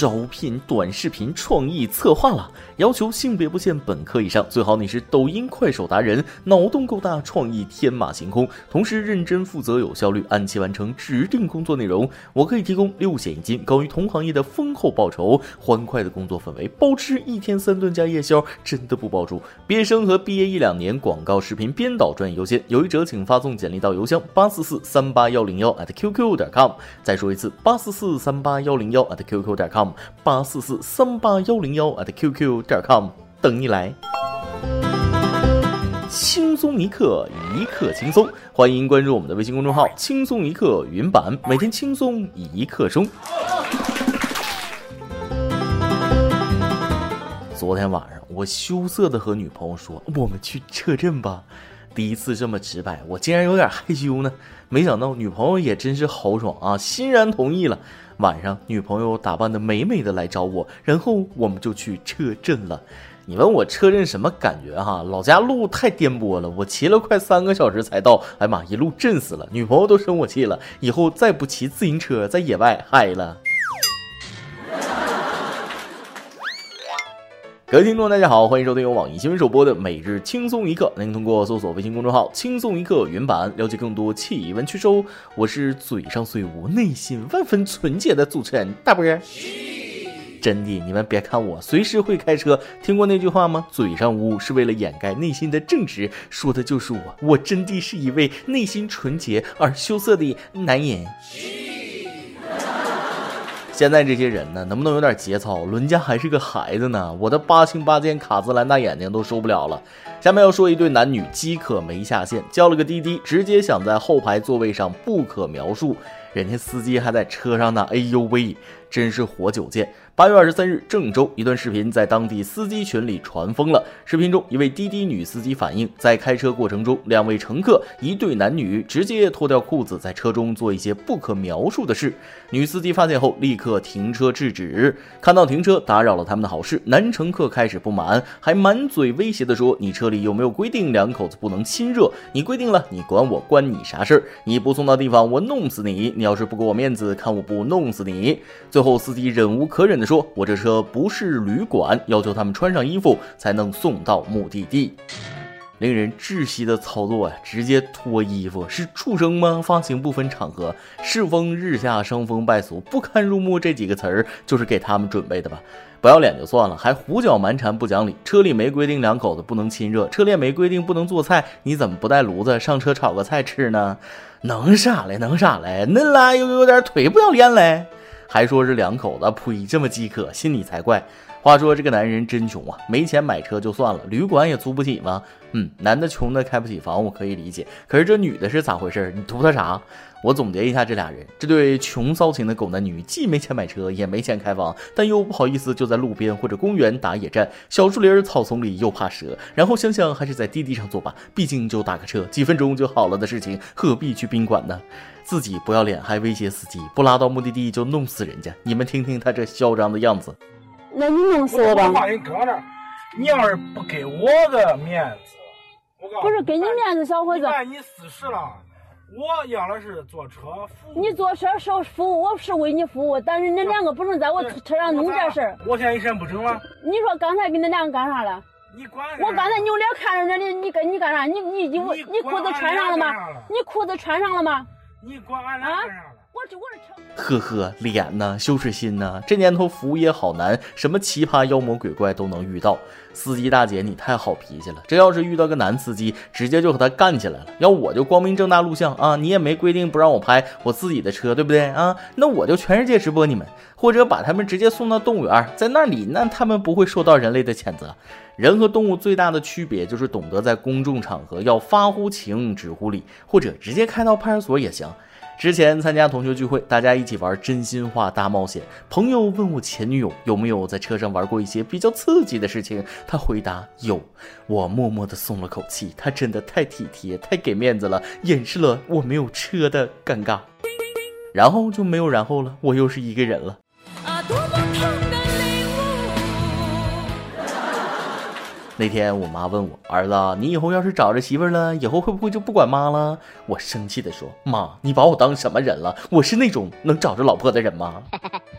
招聘短视频创意策划了，要求性别不限，本科以上，最好你是抖音、快手达人，脑洞够大，创意天马行空，同时认真负责、有效率，按期完成指定工作内容。我可以提供六险一金，高于同行业的丰厚报酬，欢快的工作氛围，包吃一天三顿加夜宵，真的不包住。毕业生和毕业一两年广告视频编导专业优先，有意者请发送简历到邮箱八四四三八幺零幺 at qq 点 com。再说一次，八四四三八幺零幺 at qq 点 com，八四四三八幺零幺 at qq 点 com，等你来。轻松一刻，一刻轻松，欢迎关注我们的微信公众号“轻松一刻云版”，每天轻松一刻钟。昨天晚上，我羞涩的和女朋友说：“我们去车镇吧。”第一次这么直白，我竟然有点害羞呢。没想到女朋友也真是豪爽啊，欣然同意了。晚上，女朋友打扮的美美的来找我，然后我们就去车震了。你问我车震什么感觉哈？老家路太颠簸了，我骑了快三个小时才到。哎妈，一路震死了，女朋友都生我气了，以后再不骑自行车在野外嗨了。各位听众，大家好，欢迎收听由网易新闻首播的每日轻松一刻。您通过搜索微信公众号“轻松一刻”云版了解更多气温趋势。我是嘴上虽无，内心万分纯洁的主持人大波儿。真的，你们别看我随时会开车，听过那句话吗？嘴上污是为了掩盖内心的正直，说的就是我。我真的是一位内心纯洁而羞涩的男人。现在这些人呢，能不能有点节操？伦家还是个孩子呢，我的八星八箭卡姿兰大眼睛都受不了了。下面要说一对男女饥渴没下线，叫了个滴滴，直接想在后排座位上，不可描述。人家司机还在车上呢，哎呦喂，真是活久见。八月二十三日，郑州一段视频在当地司机群里传疯了。视频中，一位滴滴女司机反映，在开车过程中，两位乘客一对男女直接脱掉裤子，在车中做一些不可描述的事。女司机发现后，立刻停车制止。看到停车打扰了他们的好事，男乘客开始不满，还满嘴威胁地说：“你车里有没有规定两口子不能亲热？你规定了，你管我关你啥事儿？你不送到地方，我弄死你！你要是不给我面子，看我不弄死你！”最后，司机忍无可忍。说：“我这车不是旅馆，要求他们穿上衣服才能送到目的地。”令人窒息的操作呀！直接脱衣服是畜生吗？发型不分场合，世风日下，生风败俗，不堪入目。这几个词儿就是给他们准备的吧？不要脸就算了，还胡搅蛮缠，不讲理。车里没规定两口子不能亲热，车里没规定不能做菜，你怎么不带炉子上车炒个菜吃呢？能啥嘞？能啥嘞？恁俩又有点忒不要脸嘞！还说是两口子，呸！这么饥渴，信你才怪。话说这个男人真穷啊，没钱买车就算了，旅馆也租不起吗？嗯，男的穷的开不起房，我可以理解。可是这女的是咋回事？你图他啥？我总结一下，这俩人，这对穷骚情的狗男女，既没钱买车，也没钱开房，但又不好意思就在路边或者公园打野战，小树林草丛里又怕蛇，然后想想还是在滴滴上坐吧，毕竟就打个车，几分钟就好了的事情，何必去宾馆呢？自己不要脸，还威胁司机不拉到目的地就弄死人家。你们听听他这嚣张的样子。那你弄死我吧。我话你搁那，你要是不给我个面子，我告诉不是给你面子，小伙子。你四十了，我要的是坐车服务。你坐车是服务，我是为你服务，但是你两个不能在我车上弄这事儿。我现在一身不整了。你说刚才给你两个干啥了？你管？我刚才扭脸看着你，你干你干啥？你你你你裤子穿上了吗？你裤子穿上了吗？你管俺俩干啥了？呵呵，脸呢？羞耻心呢？这年头服务业好难，什么奇葩妖魔鬼怪都能遇到。司机大姐，你太好脾气了。这要是遇到个男司机，直接就和他干起来了。要我就光明正大录像啊，你也没规定不让我拍我自己的车，对不对啊？那我就全世界直播你们，或者把他们直接送到动物园，在那里，那他们不会受到人类的谴责。人和动物最大的区别就是懂得在公众场合要发乎情，止乎礼，或者直接开到派出所也行。之前参加同学聚会，大家一起玩真心话大冒险。朋友问我前女友有没有在车上玩过一些比较刺激的事情，她回答有。我默默的松了口气，他真的太体贴，太给面子了，掩饰了我没有车的尴尬。然后就没有然后了，我又是一个人了。那天我妈问我儿子，你以后要是找着媳妇了，以后会不会就不管妈了？我生气的说，妈，你把我当什么人了？我是那种能找着老婆的人吗？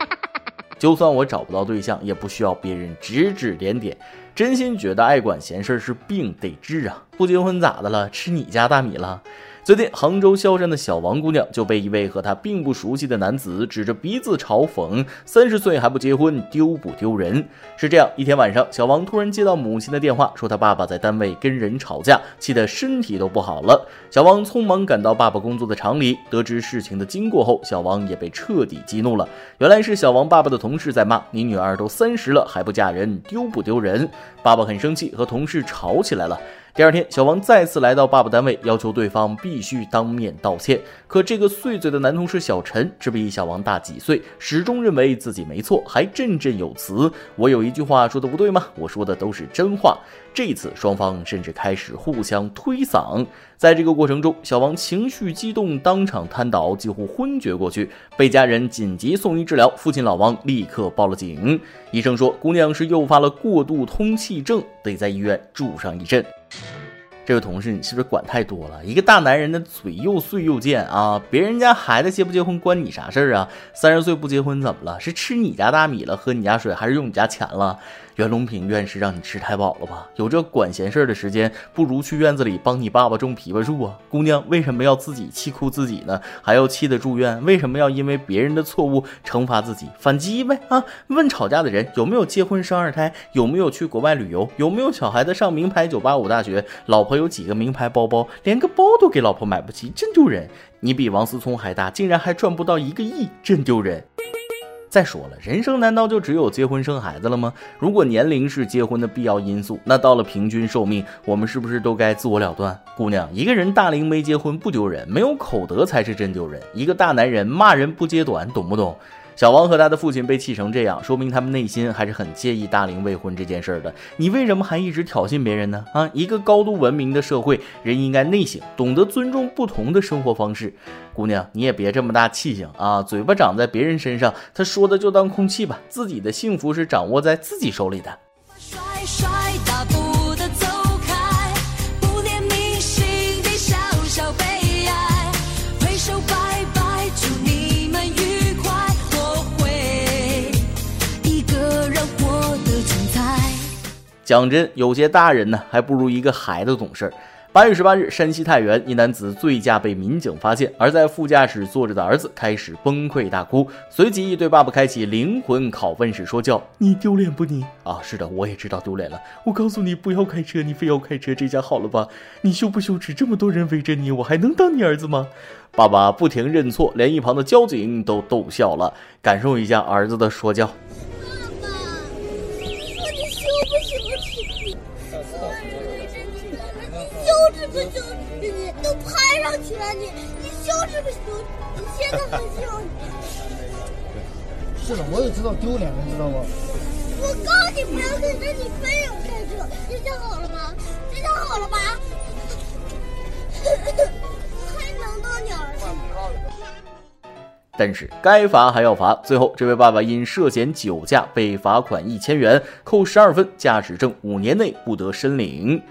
就算我找不到对象，也不需要别人指指点点。真心觉得爱管闲事是病得治啊！不结婚咋的了？吃你家大米了？最近，杭州萧山的小王姑娘就被一位和她并不熟悉的男子指着鼻子嘲讽：“三十岁还不结婚，丢不丢人？”是这样，一天晚上，小王突然接到母亲的电话，说他爸爸在单位跟人吵架，气得身体都不好了。小王匆忙赶到爸爸工作的厂里，得知事情的经过后，小王也被彻底激怒了。原来是小王爸爸的同事在骂：“你女儿都三十了还不嫁人，丢不丢人？”爸爸很生气，和同事吵起来了。第二天，小王再次来到爸爸单位，要求对方必须当面道歉。可这个碎嘴的男同事小陈只比小王大几岁，始终认为自己没错，还振振有词：“我有一句话说的不对吗？我说的都是真话。”这次双方甚至开始互相推搡。在这个过程中，小王情绪激动，当场瘫倒，几乎昏厥过去，被家人紧急送医治疗。父亲老王立刻报了警，医生说姑娘是诱发了过度通气症，得在医院住上一阵。这位同事，你是不是管太多了？一个大男人的嘴又碎又贱啊！别人家孩子结不结婚关你啥事儿啊？三十岁不结婚怎么了？是吃你家大米了，喝你家水，还是用你家钱了？袁隆平院士让你吃太饱了吧？有这管闲事儿的时间，不如去院子里帮你爸爸种枇杷树啊！姑娘为什么要自己气哭自己呢？还要气得住院？为什么要因为别人的错误惩罚自己？反击呗啊！问吵架的人有没有结婚生二胎？有没有去国外旅游？有没有小孩子上名牌九八五大学？老婆婆有几个名牌包包？连个包都给老婆买不起，真丢人！你比王思聪还大，竟然还赚不到一个亿，真丢人！再说了，人生难道就只有结婚生孩子了吗？如果年龄是结婚的必要因素，那到了平均寿命，我们是不是都该自我了断？姑娘，一个人大龄没结婚不丢人，没有口德才是真丢人。一个大男人骂人不揭短，懂不懂？小王和他的父亲被气成这样，说明他们内心还是很介意大龄未婚这件事的。你为什么还一直挑衅别人呢？啊，一个高度文明的社会，人应该内省，懂得尊重不同的生活方式。姑娘，你也别这么大气性啊！嘴巴长在别人身上，他说的就当空气吧。自己的幸福是掌握在自己手里的。讲真，有些大人呢，还不如一个孩子懂事儿。八月十八日，山西太原一男子醉驾被民警发现，而在副驾驶坐着的儿子开始崩溃大哭，随即对爸爸开启灵魂拷问式说教：“你丢脸不你？啊，是的，我也知道丢脸了。我告诉你不要开车，你非要开车，这下好了吧？你羞不羞耻？这么多人围着你，我还能当你儿子吗？”爸爸不停认错，连一旁的交警都逗笑了。感受一下儿子的说教。不羞耻你都拍上去了，你你羞耻不羞？你现在还羞？是的，我也知道丢脸，你知道吗？我告诉你不要跟着，你非要开车，这下好了吗？这下好了吧？还能当你儿子吗？但是该罚还要罚，最后这位爸爸因涉嫌酒驾被罚款一千元，扣十二分，驾驶证五年内不得申领。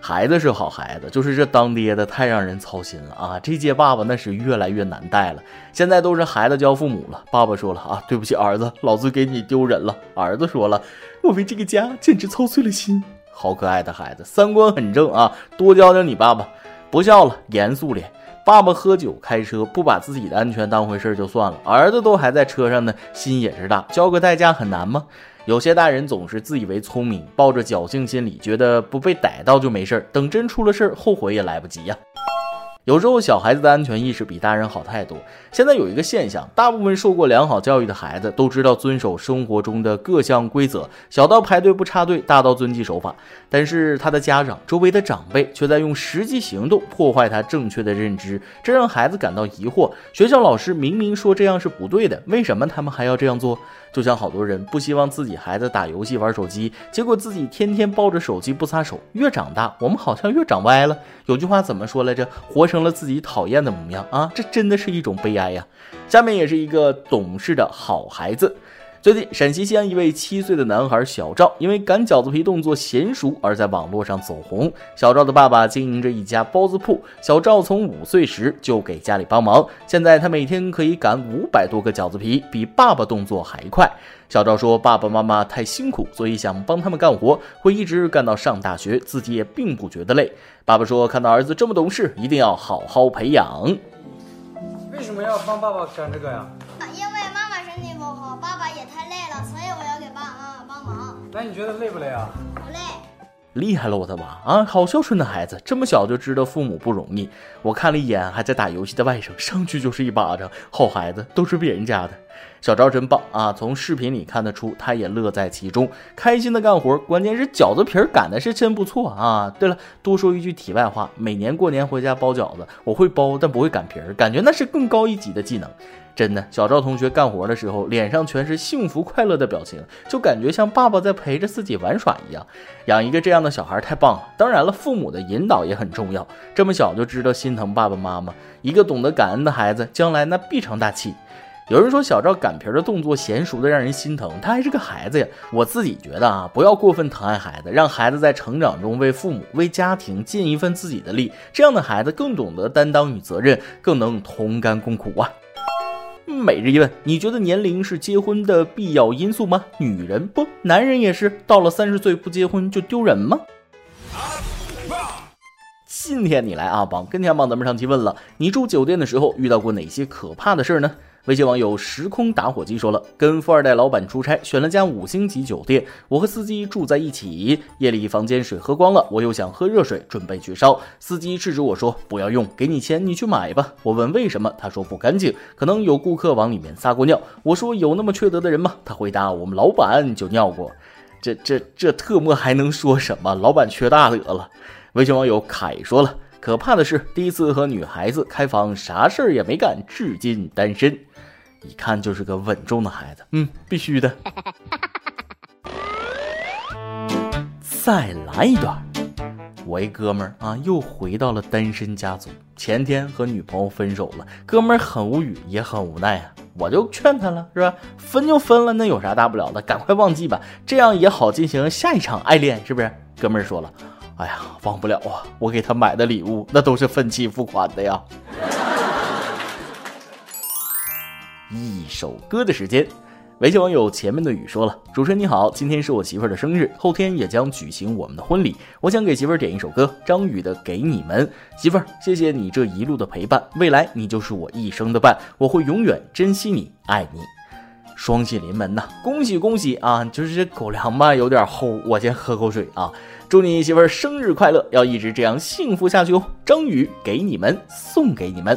孩子是好孩子，就是这当爹的太让人操心了啊！这届爸爸那是越来越难带了，现在都是孩子教父母了。爸爸说了啊，对不起儿子，老子给你丢人了。儿子说了，我为这个家简直操碎了心。好可爱的孩子，三观很正啊，多教教你爸爸。不笑了，严肃脸。爸爸喝酒开车，不把自己的安全当回事就算了，儿子都还在车上呢，心也是大。交个代驾很难吗？有些大人总是自以为聪明，抱着侥幸心理，觉得不被逮到就没事儿，等真出了事儿，后悔也来不及呀。有时候小孩子的安全意识比大人好太多。现在有一个现象，大部分受过良好教育的孩子都知道遵守生活中的各项规则，小到排队不插队，大到遵纪守法。但是他的家长、周围的长辈却在用实际行动破坏他正确的认知，这让孩子感到疑惑。学校老师明明说这样是不对的，为什么他们还要这样做？就像好多人不希望自己孩子打游戏玩手机，结果自己天天抱着手机不撒手。越长大，我们好像越长歪了。有句话怎么说来着？活成成了自己讨厌的模样啊！这真的是一种悲哀呀。下面也是一个懂事的好孩子。最近，陕西西安一位七岁的男孩小赵，因为擀饺子皮动作娴熟而在网络上走红。小赵的爸爸经营着一家包子铺，小赵从五岁时就给家里帮忙，现在他每天可以擀五百多个饺子皮，比爸爸动作还快。小赵说：“爸爸妈妈太辛苦，所以想帮他们干活，会一直干到上大学，自己也并不觉得累。”爸爸说：“看到儿子这么懂事，一定要好好培养。”为什么要帮爸爸干这个呀？因为妈妈身体不好，爸爸也太累了，所以我要给爸爸妈妈帮忙。那你觉得累不累啊？不累。厉害了，我的娃啊！好孝顺的孩子，这么小就知道父母不容易。我看了一眼还在打游戏的外甥，上去就是一巴掌。好孩子都是别人家的。小赵真棒啊！从视频里看得出，他也乐在其中，开心的干活。关键是饺子皮儿擀的是真不错啊！对了，多说一句题外话，每年过年回家包饺子，我会包，但不会擀皮儿，感觉那是更高一级的技能。真的，小赵同学干活的时候，脸上全是幸福快乐的表情，就感觉像爸爸在陪着自己玩耍一样。养一个这样的小孩太棒了！当然了，父母的引导也很重要。这么小就知道心疼爸爸妈妈，一个懂得感恩的孩子，将来那必成大器。有人说小赵擀皮的动作娴熟的让人心疼，他还是个孩子呀。我自己觉得啊，不要过分疼爱孩子，让孩子在成长中为父母、为家庭尽一份自己的力，这样的孩子更懂得担当与责任，更能同甘共苦啊。每日一问，你觉得年龄是结婚的必要因素吗？女人不，男人也是，到了三十岁不结婚就丢人吗？今天你来啊，榜跟天榜咱们上期问了，你住酒店的时候遇到过哪些可怕的事儿呢？微信网友时空打火机说了，跟富二代老板出差，选了家五星级酒店，我和司机住在一起。夜里房间水喝光了，我又想喝热水，准备去烧，司机制止我说不要用，给你钱你去买吧。我问为什么，他说不干净，可能有顾客往里面撒过尿。我说有那么缺德的人吗？他回答我们老板就尿过。这这这特么还能说什么？老板缺大德了。微信网友凯说了，可怕的是第一次和女孩子开房，啥事儿也没干，至今单身。一看就是个稳重的孩子，嗯，必须的。再来一段，我一哥们儿啊，又回到了单身家族。前天和女朋友分手了，哥们儿很无语，也很无奈啊。我就劝他了，是吧？分就分了，那有啥大不了的？赶快忘记吧，这样也好进行下一场爱恋，是不是？哥们儿说了，哎呀，忘不了啊，我给他买的礼物那都是分期付款的呀。一首歌的时间，微信网友前面的雨说了：“主持人你好，今天是我媳妇儿的生日，后天也将举行我们的婚礼。我想给媳妇儿点一首歌，张宇的《给你们》。媳妇儿，谢谢你这一路的陪伴，未来你就是我一生的伴，我会永远珍惜你，爱你。双喜临门呐，恭喜恭喜啊！就是这狗粮吧，有点齁，我先喝口水啊。祝你媳妇儿生日快乐，要一直这样幸福下去哦。张宇，给你们，送给你们。”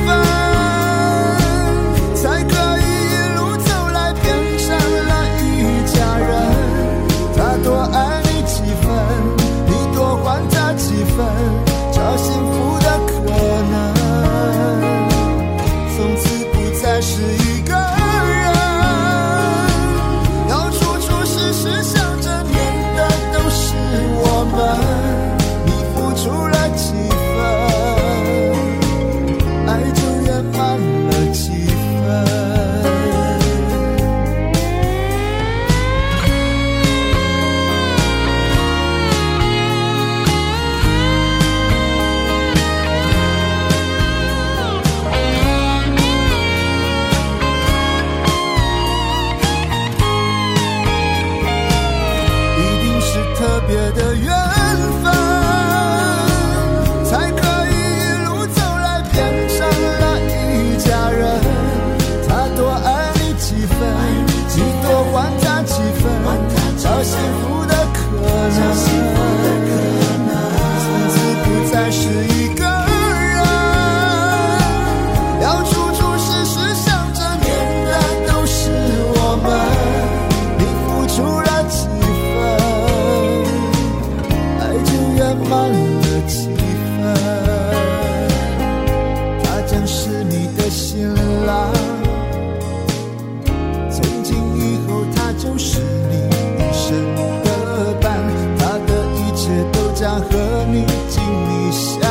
是你一生的伴他的一切都将和你紧密相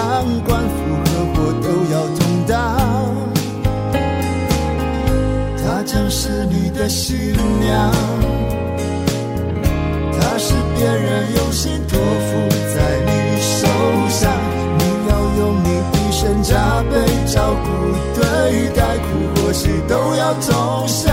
关福和祸都要同当他将是你的新娘他是别人用心托付在你手上你要用你一生加倍照顾对待苦或喜都要同享。